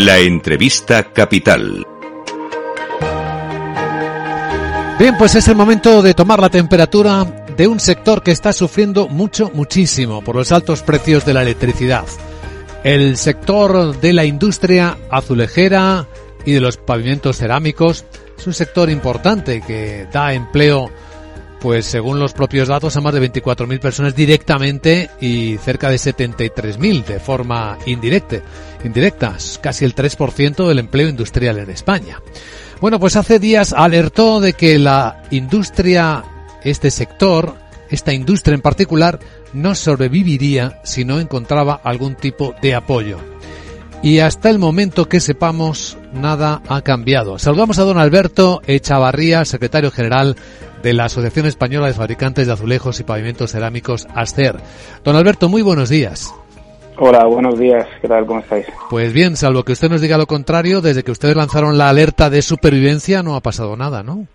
La entrevista capital. Bien, pues es el momento de tomar la temperatura de un sector que está sufriendo mucho, muchísimo por los altos precios de la electricidad. El sector de la industria azulejera y de los pavimentos cerámicos es un sector importante que da empleo pues según los propios datos, a más de 24.000 personas directamente y cerca de 73.000 de forma indirecta. Indirecta, casi el 3% del empleo industrial en España. Bueno, pues hace días alertó de que la industria, este sector, esta industria en particular, no sobreviviría si no encontraba algún tipo de apoyo. Y hasta el momento que sepamos, nada ha cambiado. Saludamos a don Alberto Echavarría, secretario general de la Asociación Española de Fabricantes de Azulejos y Pavimentos Cerámicos, ASCER. Don Alberto, muy buenos días. Hola, buenos días. ¿Qué tal? ¿Cómo estáis? Pues bien, salvo que usted nos diga lo contrario, desde que ustedes lanzaron la alerta de supervivencia no ha pasado nada, ¿no?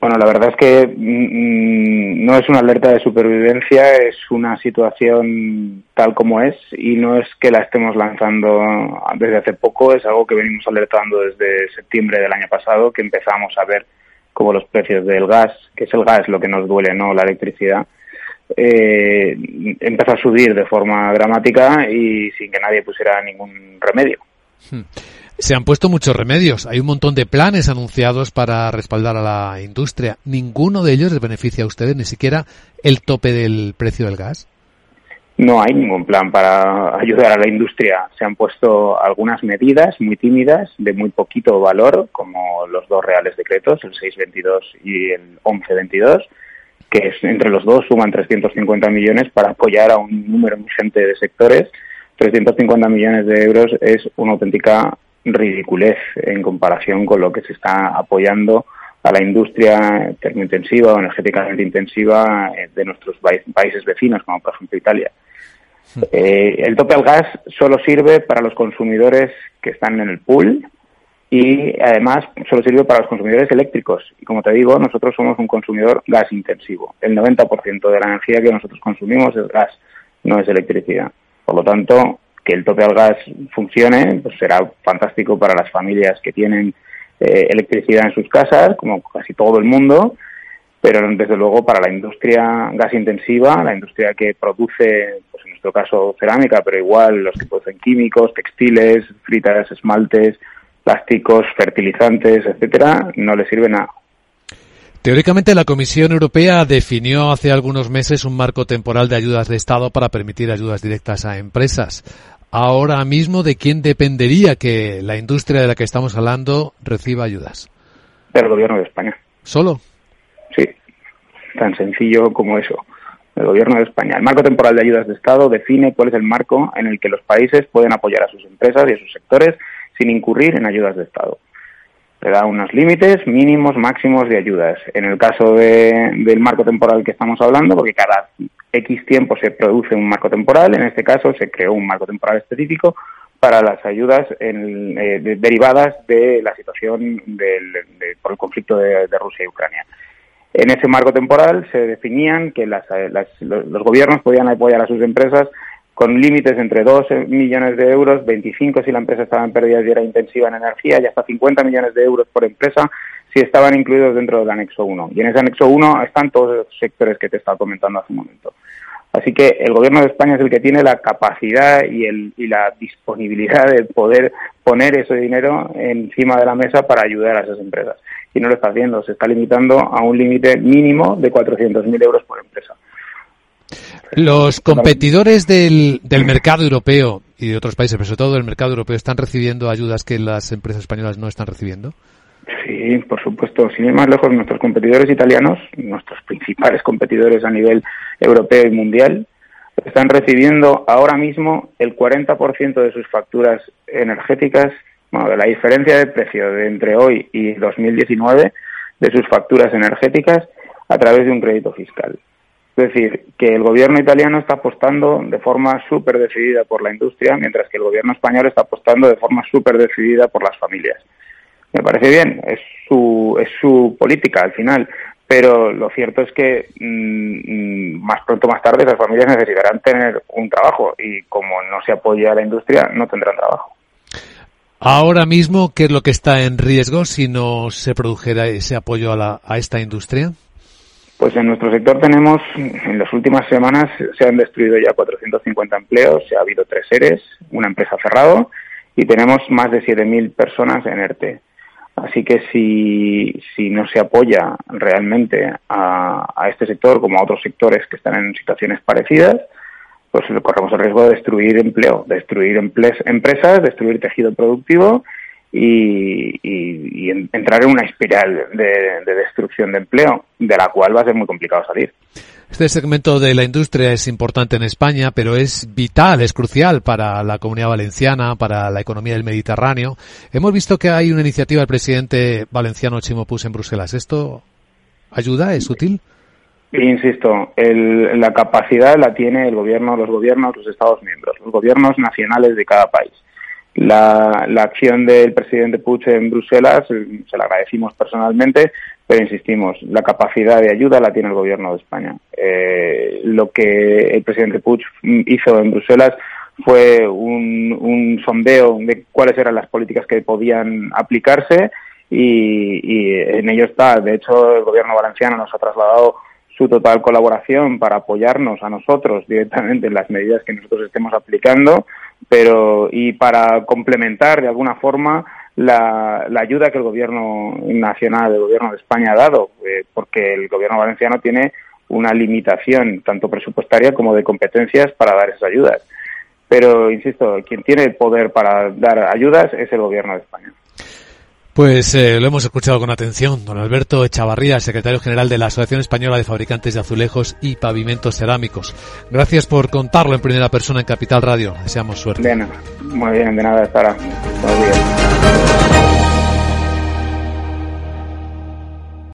Bueno, la verdad es que mm, no es una alerta de supervivencia, es una situación tal como es y no es que la estemos lanzando desde hace poco, es algo que venimos alertando desde septiembre del año pasado, que empezamos a ver como los precios del gas, que es el gas lo que nos duele, no la electricidad, eh, empezó a subir de forma dramática y sin que nadie pusiera ningún remedio. Hmm. Se han puesto muchos remedios. Hay un montón de planes anunciados para respaldar a la industria. ¿Ninguno de ellos les beneficia a ustedes, ni siquiera el tope del precio del gas? No hay ningún plan para ayudar a la industria. Se han puesto algunas medidas muy tímidas, de muy poquito valor, como los dos reales decretos, el 622 y el 1122, que entre los dos suman 350 millones para apoyar a un número ingente de sectores. 350 millones de euros es una auténtica ridiculez en comparación con lo que se está apoyando a la industria termointensiva o energéticamente intensiva eh, de nuestros países vecinos, como por ejemplo Italia. Eh, el tope al gas solo sirve para los consumidores que están en el pool y además solo sirve para los consumidores eléctricos. Y como te digo, nosotros somos un consumidor gas intensivo. El 90% de la energía que nosotros consumimos es gas, no es electricidad. Por lo tanto, que el tope al gas funcione, pues será fantástico para las familias que tienen eh, electricidad en sus casas, como casi todo el mundo, pero desde luego para la industria gas intensiva, la industria que produce, nuestro caso cerámica, pero igual los que producen químicos, textiles, fritas, esmaltes, plásticos, fertilizantes, etcétera, no le sirve nada. Teóricamente, la Comisión Europea definió hace algunos meses un marco temporal de ayudas de Estado para permitir ayudas directas a empresas ahora mismo de quién dependería que la industria de la que estamos hablando reciba ayudas? Del gobierno de España. ¿Solo? Sí, tan sencillo como eso. El gobierno de España. El marco temporal de ayudas de Estado define cuál es el marco en el que los países pueden apoyar a sus empresas y a sus sectores sin incurrir en ayudas de Estado. Le da unos límites mínimos, máximos de ayudas. En el caso del marco temporal que estamos hablando, porque cada X tiempo se produce un marco temporal, en este caso se creó un marco temporal específico para las ayudas eh, derivadas de la situación por el conflicto de, Rusia y Ucrania. En ese marco temporal se definían que los, los gobiernos podían apoyar a sus empresas con límites entre 2 millones de euros, 25 si la empresa estaba en pérdidas y era intensiva en energía, y hasta 50 millones de euros por empresa si estaban incluidos dentro del anexo 1. Y en ese anexo 1 están todos los sectores que te estaba comentando hace un momento. Así que el gobierno de España es el que tiene la capacidad y, el, y la disponibilidad de poder poner ese dinero encima de la mesa para ayudar a esas empresas. Y no lo está haciendo, se está limitando a un límite mínimo de 400.000 euros por empresa. Los competidores del, del mercado europeo y de otros países, pero sobre todo del mercado europeo, ¿están recibiendo ayudas que las empresas españolas no están recibiendo? Sí, por supuesto. Sin ir más lejos, nuestros competidores italianos, nuestros principales competidores a nivel europeo y mundial, están recibiendo ahora mismo el 40% de sus facturas energéticas, bueno, de la diferencia de precio de entre hoy y 2019 de sus facturas energéticas a través de un crédito fiscal. Es decir, que el gobierno italiano está apostando de forma súper decidida por la industria, mientras que el gobierno español está apostando de forma súper decidida por las familias me parece bien, es su, es su política al final, pero lo cierto es que mm, mm, más pronto o más tarde las familias necesitarán tener un trabajo y como no se apoya a la industria no tendrán trabajo. Ahora mismo, ¿qué es lo que está en riesgo si no se produjera ese apoyo a, la, a esta industria? Pues en nuestro sector tenemos, en las últimas semanas se han destruido ya 450 empleos, se ha habido tres seres, una empresa cerrado y tenemos más de 7.000 personas en ERTE. Así que si, si no se apoya realmente a, este sector como a otros sectores que están en situaciones parecidas, pues corremos el riesgo de destruir empleo, destruir empresas, destruir tejido productivo y, y, y, entrar en una espiral de, de destrucción de empleo, de la cual va a ser muy complicado salir. Este segmento de la industria es importante en España, pero es vital, es crucial para la comunidad valenciana, para la economía del Mediterráneo. Hemos visto que hay una iniciativa del presidente valenciano Chimo Puig en Bruselas. ¿Esto ayuda? ¿Es útil? Insisto, el, la capacidad la tiene el gobierno, los gobiernos, los Estados miembros, los gobiernos nacionales de cada país. La, la acción del presidente Puig en Bruselas se la agradecimos personalmente, pero insistimos, la capacidad de ayuda la tiene el gobierno de España. Eh, lo que el presidente Puig hizo en Bruselas fue un, un sondeo de cuáles eran las políticas que podían aplicarse y, y en ello está. De hecho, el gobierno valenciano nos ha trasladado su total colaboración para apoyarnos a nosotros directamente en las medidas que nosotros estemos aplicando, pero y para complementar de alguna forma la, ayuda que el gobierno nacional, el gobierno de España ha dado, eh, porque el gobierno valenciano tiene una limitación tanto presupuestaria como de competencias para dar esas ayudas. Pero, insisto, quien tiene poder para dar ayudas es el gobierno de España. Pues eh, lo hemos escuchado con atención. Don Alberto Echavarría, secretario general de la Asociación Española de Fabricantes de Azulejos y Pavimentos Cerámicos. Gracias por contarlo en primera persona en Capital Radio. Deseamos suerte. De nada. Muy bien, de nada, estará. Buenos días.